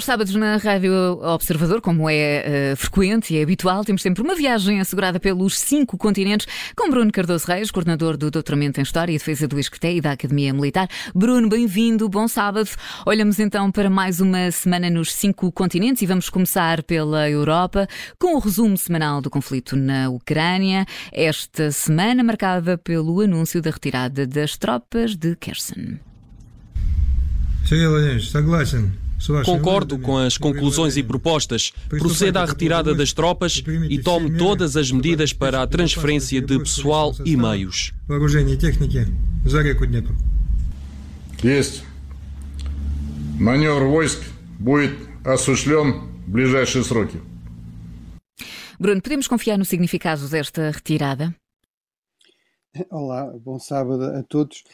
aos sábados na Rádio Observador, como é uh, frequente e é habitual, temos sempre uma viagem assegurada pelos cinco continentes com Bruno Cardoso Reis, coordenador do Doutoramento em História e Defesa do Escreté e da Academia Militar. Bruno, bem-vindo, bom sábado. Olhamos então para mais uma semana nos cinco continentes e vamos começar pela Europa com o resumo semanal do conflito na Ucrânia. Esta semana marcada pelo anúncio da retirada das tropas de Kherson. Сергей Владимирович, согласен Concordo com as conclusões e propostas. Proceda à retirada das tropas e tome todas as medidas para a transferência de pessoal e meios. Есть. Маневр войск будет осуществлен в ближайшие сроки. Bruno, podemos confiar no significado desta retirada? Olá, bom sábado a todos.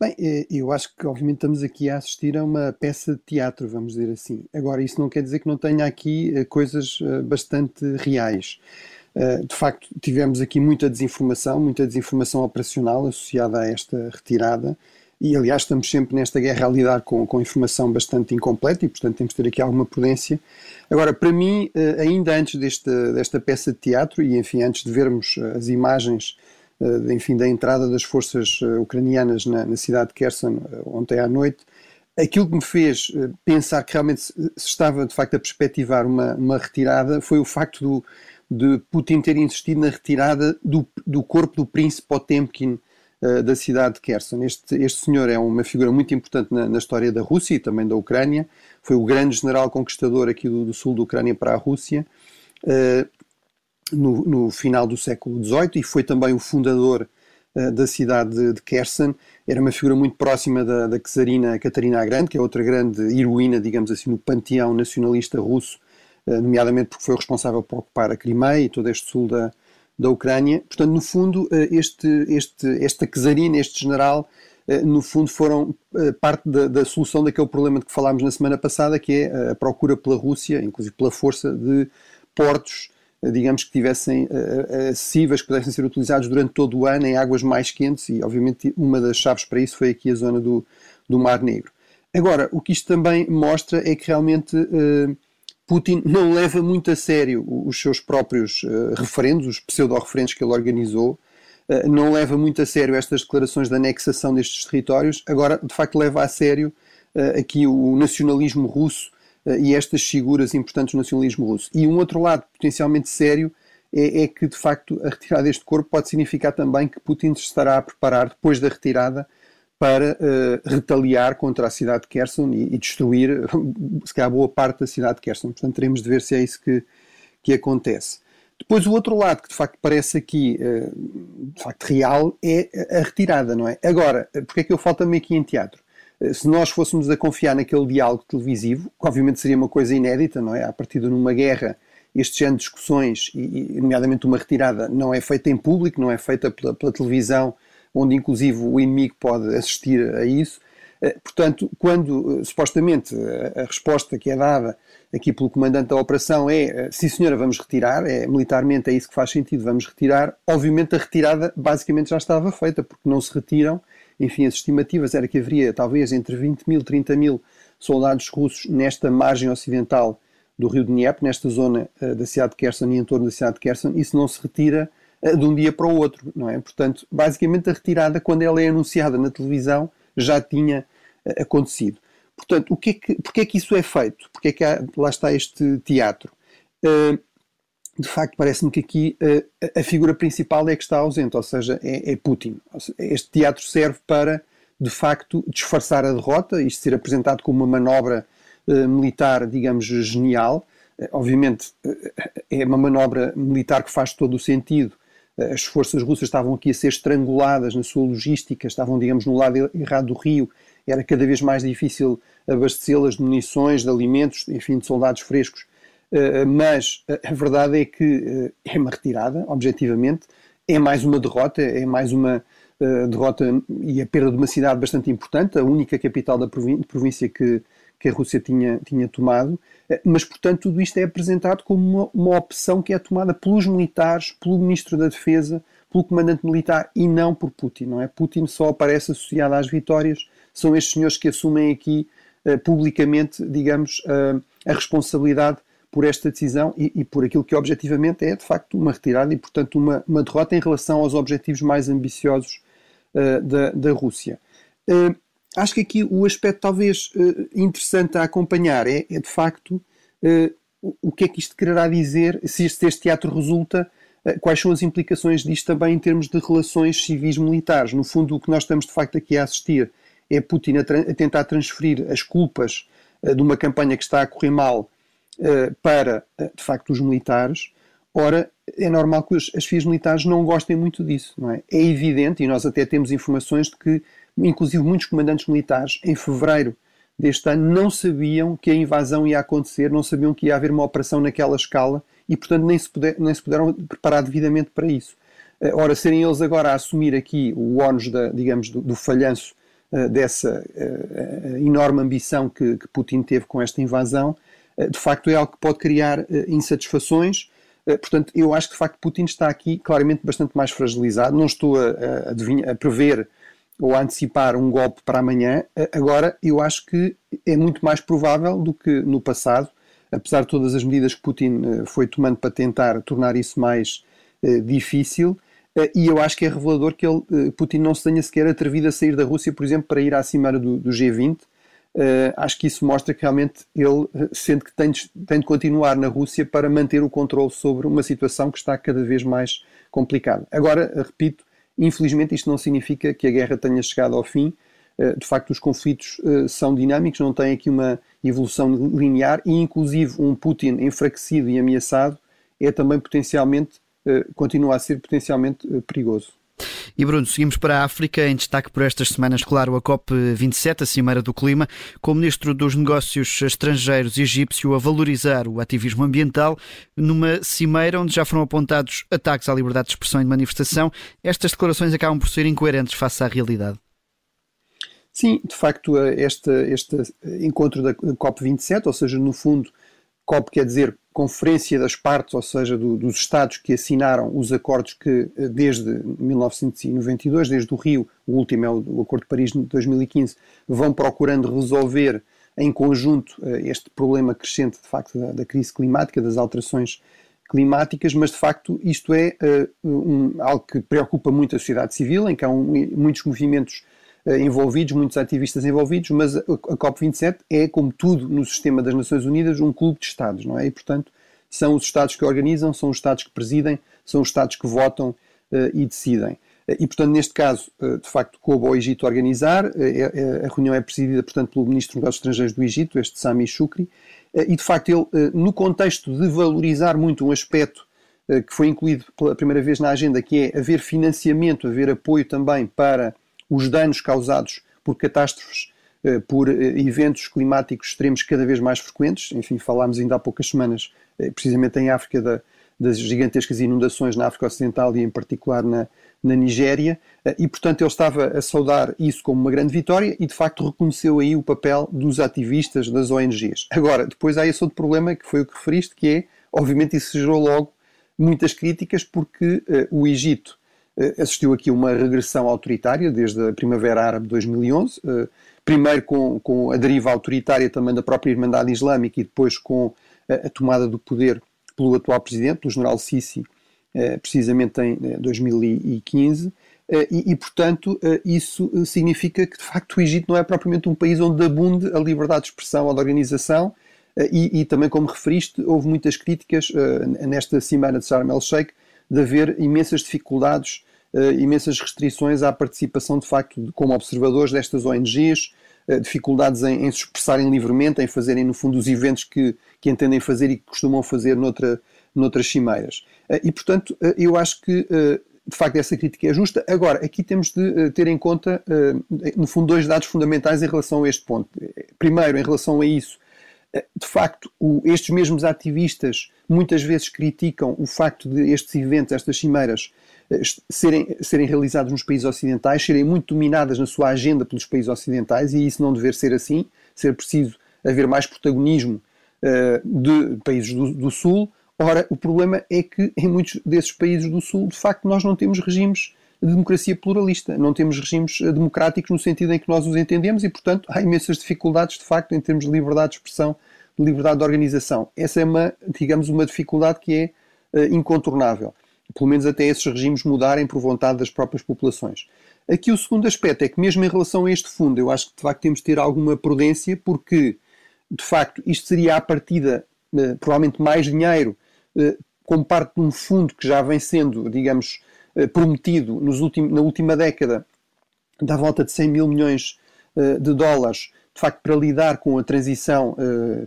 Bem, eh, eu acho que obviamente estamos aqui a assistir a uma peça de teatro, vamos dizer assim. Agora, isso não quer dizer que não tenha aqui eh, coisas eh, bastante reais. De facto, tivemos aqui muita desinformação, muita desinformação operacional associada a esta retirada. E, aliás, estamos sempre nesta guerra a lidar com, com informação bastante incompleta e, portanto, temos de ter aqui alguma prudência. Agora, para mim, ainda antes desta, desta peça de teatro, e enfim, antes de vermos as imagens enfim, da entrada das forças uh, ucranianas na, na, cidade de Kherson uh, ontem à noite, aquilo que me fez pensar que realmente se, estava de facto a perspectivar uma, uma retirada foi o facto do, de Putin ter insistido na retirada do, do corpo do príncipe Potemkin da cidade de Kherson. Este, este senhor é uma figura muito importante na, na, história da Rússia e também da Ucrânia. Foi o grande general conquistador aqui do, do sul da Ucrânia para a Rússia. No, no, final do século XVIII e foi também o fundador uh, da cidade de, Kherson. Era uma figura muito próxima da, da czarina Catarina a Grande, que é outra grande heroína, digamos assim, no panteão nacionalista russo, uh, nomeadamente porque foi responsável por ocupar a Crimeia e todo este sul da, da Ucrânia. Portanto, no fundo, uh, este, este, esta czarina, este general, no fundo foram parte da, da, solução daquele problema de que falámos na semana passada, que é a procura pela Rússia, inclusive pela força de portos digamos que tivessem uh, acessíveis, que pudessem ser utilizados durante todo o ano em águas mais quentes e obviamente uma das chaves para isso foi aqui a zona do, do Mar Negro. Agora, o que isto também mostra é que realmente Putin não leva muito a sério os seus próprios referendos, os pseudo-referendos que ele organizou, não leva muito a sério estas declarações de anexação destes territórios, agora de facto leva a sério aqui o nacionalismo russo eh, e estas figuras importantes do nacionalismo russo. E um outro lado potencialmente sério é, é, que, de facto, a retirada deste corpo pode significar também que Putin se estará a preparar, depois da retirada, para uh, retaliar contra a cidade de Kherson e, e, destruir, se calhar, boa parte da cidade de Kherson. Portanto, teremos de ver se é isso que, que acontece. Depois, o outro lado que, de facto, parece aqui, uh, de facto, real, é a retirada, não é? Agora, porque é que eu falo também aqui em teatro? Eh, se nós fôssemos a confiar naquele diálogo televisivo, que obviamente seria uma coisa inédita, não é? A partir de numa guerra, este género de discussões, e, nomeadamente uma retirada, não é feita em público, não é feita pela, pela televisão, onde inclusive o inimigo pode assistir a isso. Eh, portanto, quando eh, supostamente a resposta que é dada aqui pelo comandante da operação é sim senhora, vamos retirar, é, militarmente é isso que faz sentido, vamos retirar, obviamente a retirada basicamente já estava feita, porque não se retiram enfim, as estimativas era que haveria talvez entre 20 mil, 30 mil soldados russos nesta margem ocidental do rio Dnieper, nesta zona da cidade de Kherson e em torno da cidade de Kherson, isso não se retira de um dia para o outro, não é? Portanto, basicamente a retirada, quando ela é anunciada na televisão, já tinha uh, acontecido. Portanto, o que é que, porque é que isso é feito? Porque é que há, lá está este teatro? de facto, parece-me que aqui uh, a figura principal é que está ausente, ou seja, é, é Putin. Este teatro serve para, de facto, disfarçar a derrota, isto ser apresentado como uma manobra militar, digamos, genial. Obviamente, é uma manobra militar que faz todo o sentido. As forças russas estavam aqui a ser estranguladas na sua logística, estavam, digamos, no lado errado do rio, era cada vez mais difícil abastecê-las de munições, de alimentos, enfim, de soldados frescos. Eh, mas a verdade é que eh, é uma retirada, objetivamente, é mais uma derrota, é mais uma uh, derrota e a perda de uma cidade bastante importante, a única capital da província que, que a Rússia tinha, tinha tomado, mas, portanto, tudo isto é apresentado como uma, uma opção que é tomada pelos militares, pelo Ministro da Defesa, pelo comandante militar e não por Putin, não é? Putin só aparece associado às vitórias, são estes senhores que assumem aqui publicamente, digamos, a responsabilidade por esta decisão e, e, por aquilo que objetivamente é, de facto, uma retirada e, portanto, uma, uma derrota em relação aos objetivos mais ambiciosos uh, da, da Rússia. Acho que aqui o aspecto talvez uh, interessante a acompanhar é, é de facto, o, o que é que isto quererá dizer, se este, se este teatro resulta, quais são as implicações disto também em termos de relações civis-militares. No fundo, o que nós estamos de facto aqui a assistir é Putin a, a tentar transferir as culpas de uma campanha que está a correr mal eh, para, eh, de facto, os militares. Ora, é normal que as FIAs militares não gostem muito disso, não é? É evidente, e nós até temos informações de que, inclusive, muitos comandantes militares, em fevereiro deste ano, não sabiam que a invasão ia acontecer, não sabiam que ia haver uma operação naquela escala e, portanto, nem se, puder, nem se puderam preparar devidamente para isso. Eh, ora, serem eles agora a assumir aqui o ónus, da, digamos, do, do falhanço uh, dessa uh, enorme ambição que, que Putin teve com esta invasão, eh, de facto é algo que pode criar insatisfações. Portanto, eu acho que de facto Putin está aqui claramente bastante mais fragilizado. Não estou a, a, a prever ou a antecipar um golpe para amanhã. Agora, eu acho que é muito mais provável do que no passado, apesar de todas as medidas que Putin foi tomando para tentar tornar isso mais difícil. E eu acho que é revelador que ele, Putin não se tenha sequer atrevido a sair da Rússia, por exemplo, para ir à cimeira do, do G20 Uh, acho que isso mostra que realmente ele eh, sente que tem de, tem de continuar na Rússia para manter o controle sobre uma situação que está cada vez mais complicada. Agora, repito, infelizmente isto não significa que a guerra tenha chegado ao fim. Uh, de facto, os conflitos uh, são dinâmicos, não têm aqui uma evolução linear e, inclusive, um Putin enfraquecido e ameaçado é também potencialmente, continua a ser potencialmente perigoso. E Bruno, seguimos para a África, em destaque por estas semanas, claro, a COP27, a Cimeira do Clima, com o Ministro dos Negócios Estrangeiros egípcio a valorizar o ativismo ambiental, numa cimeira onde já foram apontados ataques à liberdade de expressão e de manifestação. Estas declarações acabam por ser incoerentes face à realidade. Sim, de facto, este, este encontro da COP27, ou seja, no fundo, COP quer dizer Conferência das Partes, ou seja, do, dos Estados que assinaram os acordos que eh, desde 1992, desde o Rio, o último é o, Acordo de Paris de 2015, vão procurando resolver em conjunto eh, este problema crescente, de facto, da, da crise climática, das alterações climáticas, mas de facto isto é uh, um, algo que preocupa muito a sociedade civil, em que há um, muitos movimentos envolvidos, muitos ativistas envolvidos, mas a, a COP27 é, como tudo no sistema das Nações Unidas, um clube de Estados, não é? E, portanto, são os Estados que organizam, são os Estados que presidem, são os Estados que votam uh, e decidem. E, portanto, neste caso, de facto, coube ao Egito organizar. A reunião é presidida, portanto, pelo Ministro dos Negócios Estrangeiros do Egito, este Sami Shukri. E, de facto, ele, no contexto de valorizar muito um aspecto que foi incluído pela primeira vez na agenda, que é haver financiamento, haver apoio também para os danos causados por catástrofes, eh, por eh, eventos climáticos extremos cada vez mais frequentes. Enfim, falámos ainda há poucas semanas, eh, precisamente em África, da, das gigantescas inundações na África Ocidental e em particular na, na Nigéria, e portanto ele estava a saudar isso como uma grande vitória e de facto reconheceu aí o papel dos ativistas das ONGs. Agora, depois há esse outro problema que foi o que referiste, que é, obviamente isso gerou logo muitas críticas porque uh, o Egito assistiu aqui uma regressão autoritária desde a Primavera Árabe de 2011, eh, primeiro com, com a deriva autoritária também da própria Irmandade Islâmica e depois com a, a tomada do poder pelo atual presidente, o general Sisi, eh, precisamente em 2015. E, e, portanto, isso significa que, de facto, o Egito não é propriamente um país onde abunde a liberdade de expressão ou de organização, e, e também, como referiste, houve muitas críticas nesta cimeira de Sharm el-Sheikh de haver imensas dificuldades imensas restrições à participação, de facto, de, como observadores destas ONGs, eh, dificuldades em, em, se expressarem livremente, em fazerem, no fundo, os eventos que, que entendem fazer e que costumam fazer noutra, noutras cimeiras. Uh, e, portanto, eu acho que de facto essa crítica é justa. Agora, aqui temos de ter em conta, no fundo, dois dados fundamentais em relação a este ponto. Primeiro, em relação a isso, de facto, estes mesmos ativistas muitas vezes criticam o facto de estes eventos, estas cimeiras, serem, serem nos países ocidentais, serem muito dominadas na sua agenda pelos países ocidentais, e isso não dever ser assim, ser preciso haver mais protagonismo uh, de países do, do, Sul. Ora, o problema é que em muitos desses países do Sul, de facto, nós não temos regimes de democracia pluralista. Não temos regimes democráticos no sentido em que nós os entendemos e, portanto, há imensas dificuldades, de facto, em termos de liberdade de expressão, de liberdade de organização. Essa é uma, digamos, uma dificuldade que é uh, incontornável. Pelo menos até esses regimes mudarem por vontade das próprias populações. Aqui o segundo aspecto é que, mesmo em relação a este fundo, eu acho que de facto temos de ter alguma prudência, porque de facto isto seria à partida uh, provavelmente mais dinheiro uh, como parte de um fundo que já vem sendo, digamos, uh, prometido nos na última década, da volta de 100 mil milhões de dólares, de facto, para lidar com a transição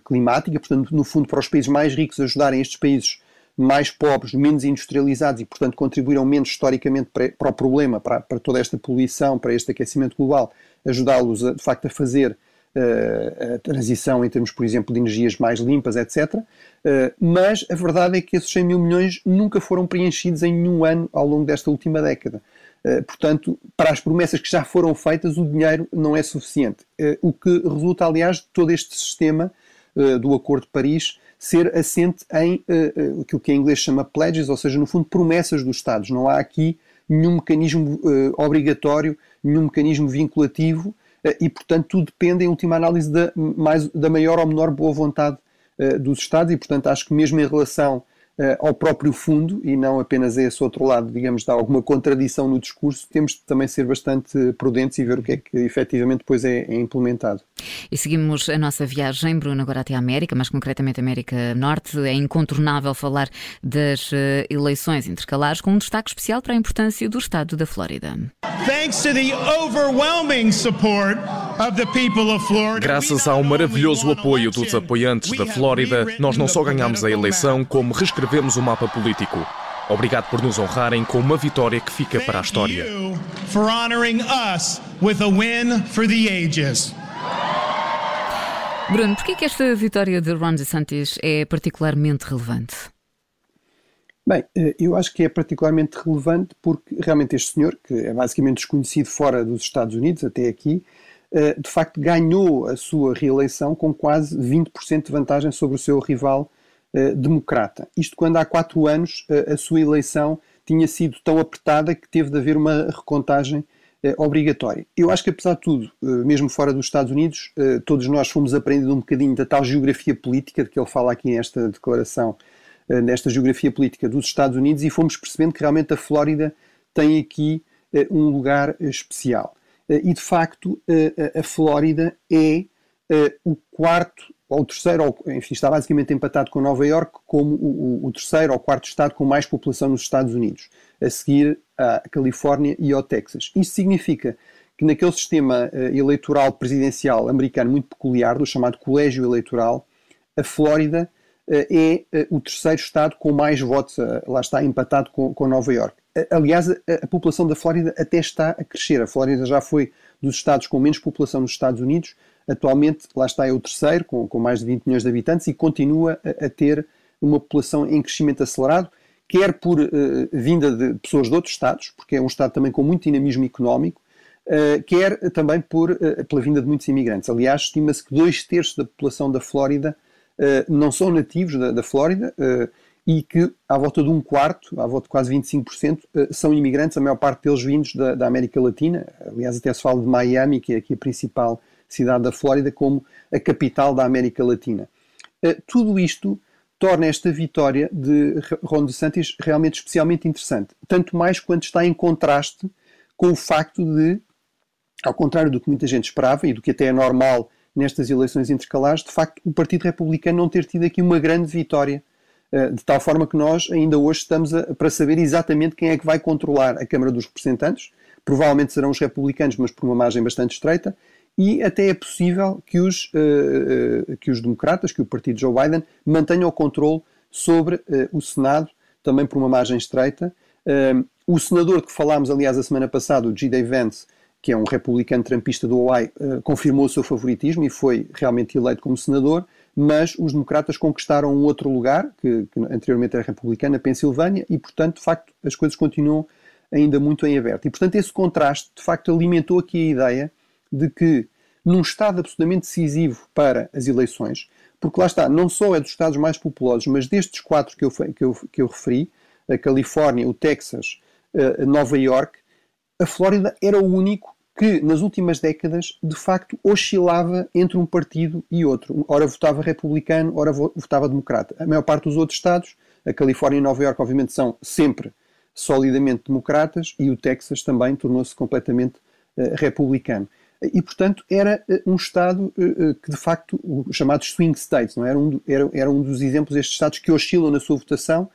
climática, portanto, no fundo, para os países mais ricos ajudarem estes países mais pobres, menos industrializados e, portanto, contribuíram menos historicamente para, para o problema, para, para, toda esta poluição, para este aquecimento global, ajudá-los, de facto, a fazer uh, a transição em termos, por exemplo, de energias mais limpas, etc. Uh, eh, mas a verdade é que esses 100 mil milhões nunca foram preenchidos em nenhum ano ao longo desta última década. Uh, portanto, para as promessas que já foram feitas, o dinheiro não é suficiente. o que resulta, aliás, de todo este sistema do Acordo de Paris ser assente em uh, aquilo que em inglês chama pledges, ou seja, no fundo, promessas dos Estados. Não há aqui nenhum mecanismo uh, obrigatório, nenhum mecanismo vinculativo uh, e, portanto, tudo depende, em última análise, da, mais, da maior ou menor boa vontade dos Estados e, portanto, acho que mesmo em relação uh, ao próprio fundo e não apenas a esse outro lado, digamos, de alguma contradição no discurso, temos de também ser bastante prudentes e ver o que é que efetivamente depois é, é implementado. E seguimos a nossa viagem, Bruno, agora até a América, mais concretamente a América Norte. É incontornável falar das uh, eleições intercalares, com um destaque especial para a importância do estado da Flórida. Graças ao maravilhoso apoio dos apoiantes da Flórida, nós não só ganhamos a eleição, como reescrevemos o mapa político. Obrigado por nos honrarem com uma vitória que fica para a história. Bruno, por que esta vitória de Ron DeSantis é particularmente relevante? Bem, eh, eu acho que é particularmente relevante porque realmente este senhor, que é basicamente desconhecido fora dos Estados Unidos até aqui, eh, de facto ganhou a sua reeleição com quase 20% de vantagem sobre o seu rival uh, democrata. Isto quando há quatro anos a sua eleição tinha sido tão apertada que teve de haver uma recontagem obrigatória. Eu acho que, apesar de tudo, mesmo fora dos Estados Unidos, todos nós fomos aprendendo um bocadinho da tal geografia política de que ele fala aqui nesta declaração, nesta geografia política dos Estados Unidos, e fomos percebendo que realmente a Flórida tem aqui um lugar especial. E, de facto, a Flórida é o quarto ou o terceiro, enfim, está basicamente empatado com Nova York como o, o, terceiro ou quarto estado com mais população nos Estados Unidos, a seguir à Califórnia e ao Texas. Isto significa que naquele sistema uh, eleitoral presidencial americano muito peculiar, do chamado colégio eleitoral, a Flórida uh, é uh, o terceiro estado com mais votos, lá está empatado com, com Nova York. aliás, a, a população da Flórida até está a crescer. A Flórida já foi dos estados com menos população nos Estados Unidos, Atualmente, lá está, é o terceiro, com, com mais de 20 milhões de habitantes, e continua a, a ter uma população em crescimento acelerado, quer por uh, vinda de pessoas de outros Estados, porque é um Estado também com muito dinamismo económico, uh, quer também por, uh, pela vinda de muitos imigrantes. Aliás, estima-se que dois terços da população da Flórida não são nativos da, da Flórida e que à volta de um quarto, à volta de quase 25%, são imigrantes, a maior parte deles vindos da, da América Latina. Aliás, até se fala de Miami, que é aqui a principal cidade da Flórida, como a capital da América Latina. Eh, tudo isto torna esta vitória de Ron DeSantis realmente especialmente interessante, tanto mais quanto está em contraste com o facto de, ao contrário do que muita gente esperava e do que até é normal nestas eleições intercalares, de facto o Partido Republicano não ter tido aqui uma grande vitória, eh, de tal forma que nós ainda hoje estamos a, para saber exatamente quem é que vai controlar a Câmara dos Representantes. Provavelmente serão os republicanos, mas por uma margem bastante estreita, e até é possível que os, uh, que os democratas, que o partido Joe Biden, mantenham o controle sobre uh, o Senado, também por uma margem estreita. o senador que falámos, aliás, a semana passada, o G.D. Vance, que é um republicano trampista do Hawaii, confirmou o seu favoritismo e foi realmente eleito como senador, mas os democratas conquistaram um outro lugar, que, que anteriormente era republicano, a Pensilvânia, e, portanto, de facto, as coisas continuam ainda muito em aberto. E, portanto, esse contraste, de facto, alimentou aqui a ideia de que, num Estado absolutamente decisivo para as eleições, porque lá está, não só é dos Estados mais populosos, mas destes quatro que eu, que eu, que eu referi, a Califórnia, o Texas, a Nova York, a Flórida era o único que, nas últimas décadas, de facto oscilava entre um partido e outro. Ora votava republicano, ora votava democrata. A maior parte dos outros estados, a Califórnia e Nova Iorque, obviamente, são sempre solidamente democratas e o Texas também tornou-se completamente uh, republicano. E, portanto, era uh, um Estado uh, que, de facto, os chamados swing states, não é? era, um, era, era um dos exemplos destes Estados que oscilam na sua votação,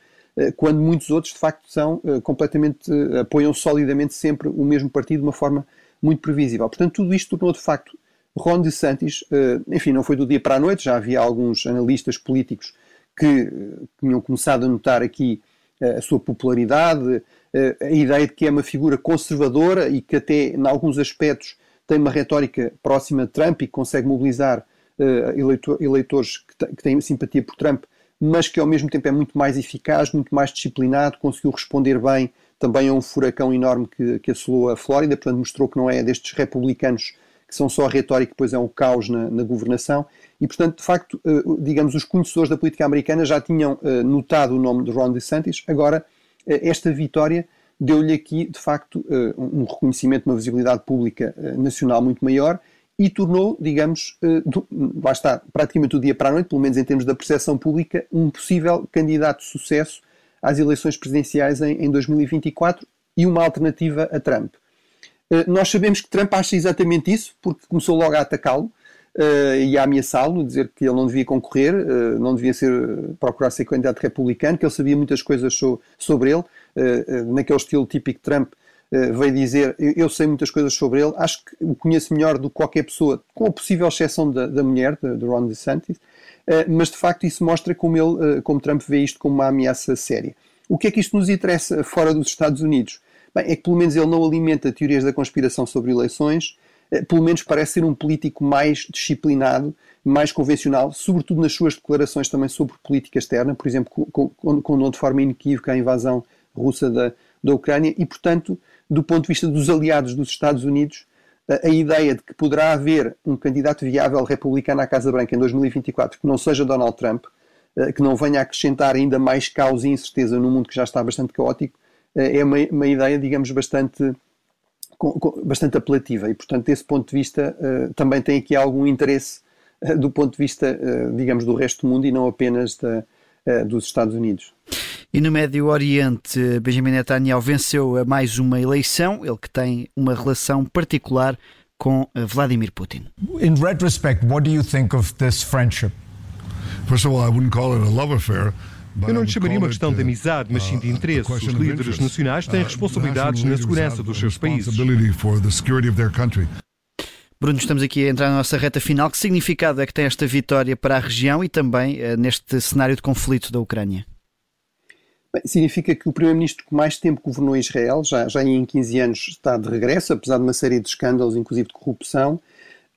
quando muitos outros, de facto, são completamente, apoiam solidamente sempre o mesmo partido de uma forma muito previsível. Portanto, tudo isto tornou, de facto, Ron DeSantis, enfim, não foi do dia para a noite, já havia alguns analistas políticos que tinham começado a notar aqui a sua popularidade, a ideia de que é uma figura conservadora e que até, em alguns aspectos, tem uma retórica próxima de Trump e que consegue mobilizar eleitores que têm simpatia por Trump, mas que ao mesmo tempo é muito mais eficaz, muito mais disciplinado, conseguiu responder bem também a um furacão enorme que, que assolou a Flórida, portanto mostrou que não é destes republicanos que são só a retórica depois é um caos na, na governação. E, portanto, de facto, eh, digamos, os conhecedores da política americana já tinham eh, notado o nome de Ron DeSantis. Agora, esta vitória deu-lhe aqui, de facto, um reconhecimento, uma visibilidade pública nacional muito maior e tornou, digamos, do, lá está, praticamente do dia para a noite, pelo menos em termos da percepção pública, um possível candidato de sucesso às eleições presidenciais em, em 2024 e uma alternativa a Trump. Nós sabemos que Trump acha exatamente isso, porque começou logo a atacá-lo uh, e a ameaçá-lo, dizer que ele não devia concorrer, uh, não devia ser, procurar ser candidato republicano, que ele sabia muitas coisas so, sobre ele, uh, naquele estilo típico Trump, veio dizer, eu sei muitas coisas sobre ele, acho que o conheço melhor do que qualquer pessoa, com a possível exceção da, da mulher, de, Ron DeSantis, mas de facto isso mostra como, ele, como Trump vê isto como uma ameaça séria. O que é que isto nos interessa fora dos Estados Unidos? Bem, é que pelo menos ele não alimenta teorias da conspiração sobre eleições, pelo menos parece ser um político mais disciplinado, mais convencional, sobretudo nas suas declarações também sobre política externa, por exemplo, condenou de forma inequívoca a invasão russa da, da Ucrânia e, portanto, do ponto de vista dos aliados dos Estados Unidos, a, a ideia de que poderá haver um candidato viável republicano à Casa Branca em 2024 que não seja Donald Trump, eh, que não venha acrescentar ainda mais caos e incerteza num mundo que já está bastante caótico, eh, é uma, uma ideia, digamos, bastante bastante apelativa e, portanto, desse ponto de vista, uh, também tem aqui algum interesse uh, do ponto de vista, uh, digamos, do resto do mundo e não apenas da, dos Estados Unidos. E no Médio Oriente, Benjamin Netanyahu venceu a mais uma eleição, ele que tem uma relação particular com Vladimir Putin. In retrospect, what do you think of this friendship? First of all, I wouldn't call it a love affair. Eu não lhe chamaria uma questão de amizade, mas sim de interesse. Os líderes nacionais têm responsabilidades na segurança dos seus países. Bruno, estamos aqui a entrar na nossa reta final. Que significado é que tem esta vitória para a região e também uh, neste cenário de conflito da Ucrânia? Bem, significa que o primeiro-ministro que mais tempo governou Israel, já, já em 15 anos, está de regresso, apesar de uma série de escândalos, inclusive de corrupção.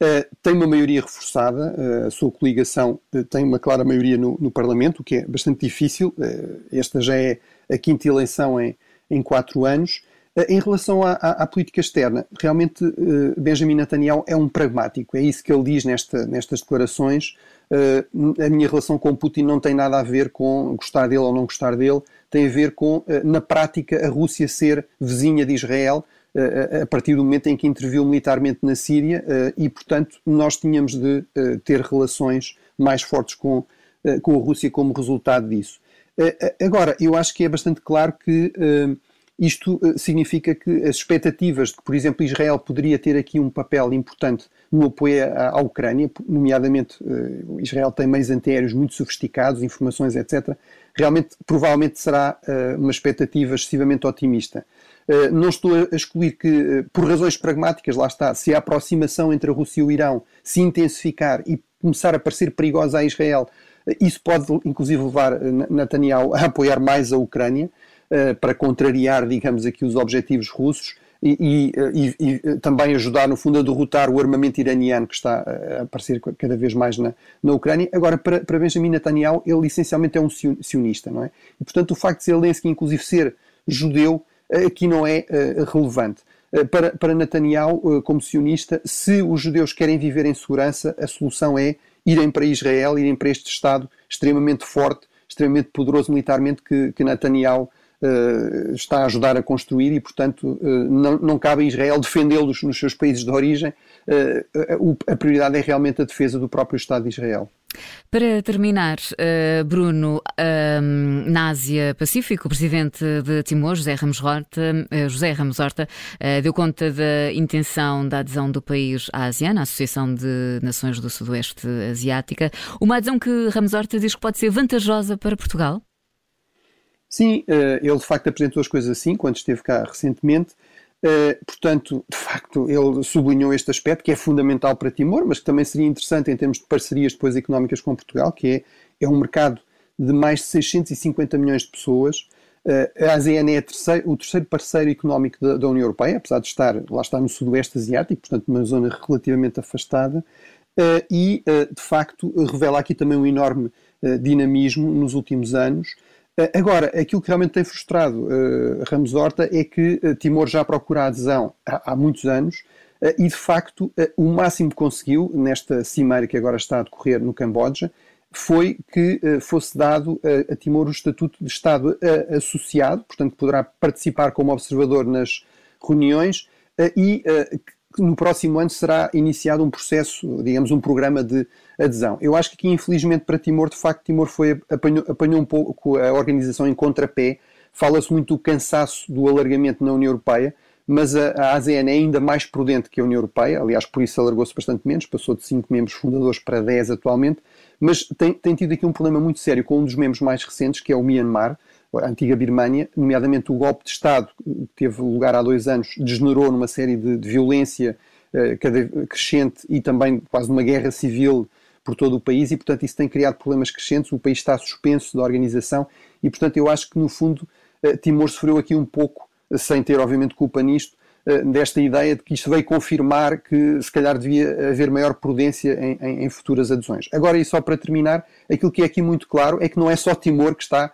Uh, tem uma maioria reforçada, uh, a sua coligação uh, tem uma clara maioria no, no, Parlamento, o que é bastante difícil. esta já é a quinta eleição em, em quatro anos. em relação à, à, à, política externa, realmente Benjamin Netanyahu é um pragmático, é isso que ele diz nesta, nestas declarações. a minha relação com Putin não tem nada a ver com gostar dele ou não gostar dele, tem a ver com, na prática, a Rússia ser vizinha de Israel a partir do momento em que interviu militarmente na Síria eh, e, portanto, nós tínhamos de eh, ter relações mais fortes com, eh, com a Rússia como resultado disso. Agora, eu acho que é bastante claro que isto significa que as expectativas de que, por exemplo, Israel poderia ter aqui um papel importante no apoio à, Ucrânia, nomeadamente Israel tem meios antiaéreos muito sofisticados, informações, etc., realmente, provavelmente será uma expectativa excessivamente otimista. Eh, não estou a excluir que, eh, por razões pragmáticas, lá está, se a aproximação entre a Rússia e o Irão se intensificar e começar a parecer perigosa a Israel, eh, isso pode inclusive levar Netanyahu a apoiar mais a Ucrânia para contrariar, digamos aqui, os objetivos russos e, e, e, também ajudar, no fundo, a derrotar o armamento iraniano que está a aparecer cada vez mais na, na Ucrânia. Agora, para, para Benjamin Netanyahu, ele essencialmente é um sionista, não é? E, portanto, o facto de Zelensky, inclusive, ser judeu, aqui não é uh, relevante. Uh, para, para Netanyahu, como sionista, se os judeus querem viver em segurança, a solução é irem para Israel, irem para este Estado extremamente forte, extremamente poderoso militarmente que, que Netanyahu está a ajudar a construir e, portanto, uh, não, não cabe a Israel defendê-los nos seus países de origem. Uh, a prioridade é realmente a defesa do próprio Estado de Israel. Para terminar, Bruno, ehm, na Ásia Pacífico, o presidente de Timor, José Ramos Horta, José Ramos Horta deu conta da intenção da adesão do país à ASEAN, a Associação de Nações do Sudoeste Asiática, uma adesão que Ramos Horta diz que pode ser vantajosa para Portugal? Sim, eh, ele de facto apresentou as coisas assim quando esteve cá recentemente. Uh, portanto, de facto, ele sublinhou este aspecto que é fundamental para Timor, mas que também seria interessante em termos de parcerias depois económicas com Portugal, que é, é um mercado de mais de 650 milhões de pessoas. Uh, a ASEAN é a terceiro, o terceiro parceiro económico da, da, União Europeia, apesar de estar lá está no sudoeste asiático, portanto, numa zona relativamente afastada, e de facto revela aqui também um enorme dinamismo nos últimos anos. Eh, agora, aquilo que realmente tem frustrado uh, Ramos Horta é que uh, Timor já procura adesão há, há muitos anos uh, e, de facto, o máximo que conseguiu nesta cimeira que agora está a decorrer no Camboja foi que fosse dado a Timor o estatuto de Estado associado, portanto, poderá participar como observador nas reuniões e no próximo ano será iniciado um processo, digamos, um programa de adesão. Eu acho que aqui, infelizmente, para Timor, de facto, Timor foi, apanhou, apanhou um pouco a organização em contrapé. Fala-se muito do cansaço do alargamento na União Europeia, mas a, a ASEAN é ainda mais prudente que a União Europeia, aliás, por isso alargou-se bastante menos, passou de 5 membros fundadores para 10 atualmente, mas tem, tem tido aqui um problema muito sério com um dos membros mais recentes, que é o Myanmar, a antiga Birmânia, nomeadamente o golpe de Estado que teve lugar há dois anos, degenerou numa série de, de violência uh, cada, crescente e também quase uma guerra civil por todo o país e, portanto, isso tem criado problemas crescentes. O país está suspenso da organização e, portanto, eu acho que, no fundo, uh, Timor sofreu aqui um pouco, sem ter, obviamente, culpa nisto, desta ideia de que isto veio confirmar que se calhar devia haver maior prudência em, em, em, futuras adesões. Agora, e só para terminar, aquilo que é aqui muito claro é que não é só Timor que está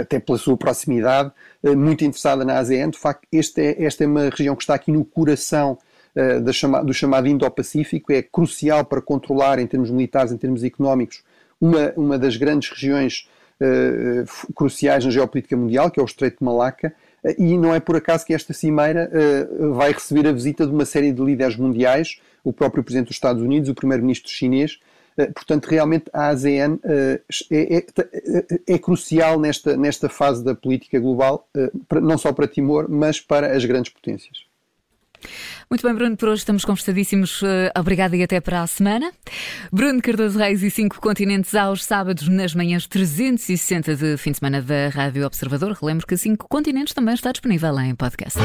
até pela sua proximidade, uh, muito interessada na ASEAN. De facto, este é, esta é uma região que está aqui no coração uh, chama, do chamado Indo-Pacífico, é crucial para controlar, em termos militares, em termos económicos, uma, uma das grandes regiões cruciais na geopolítica mundial, que é o Estreito de Malaca. E não é por acaso que esta cimeira vai receber a visita de uma série de líderes mundiais, o próprio Presidente dos Estados Unidos, o Primeiro-Ministro chinês, eh, portanto, realmente a ASEAN eh, é, é, é, crucial nesta, nesta fase da política global, eh, não só para Timor, mas para as grandes potências. Muito bem, Bruno, por hoje estamos conversadíssimos. Obrigada e até para a semana. Bruno Cardoso Reis e cinco continentes aos sábados nas manhãs 360 de fim de semana da Rádio Observador. Relembro que cinco continentes também está disponível em podcast.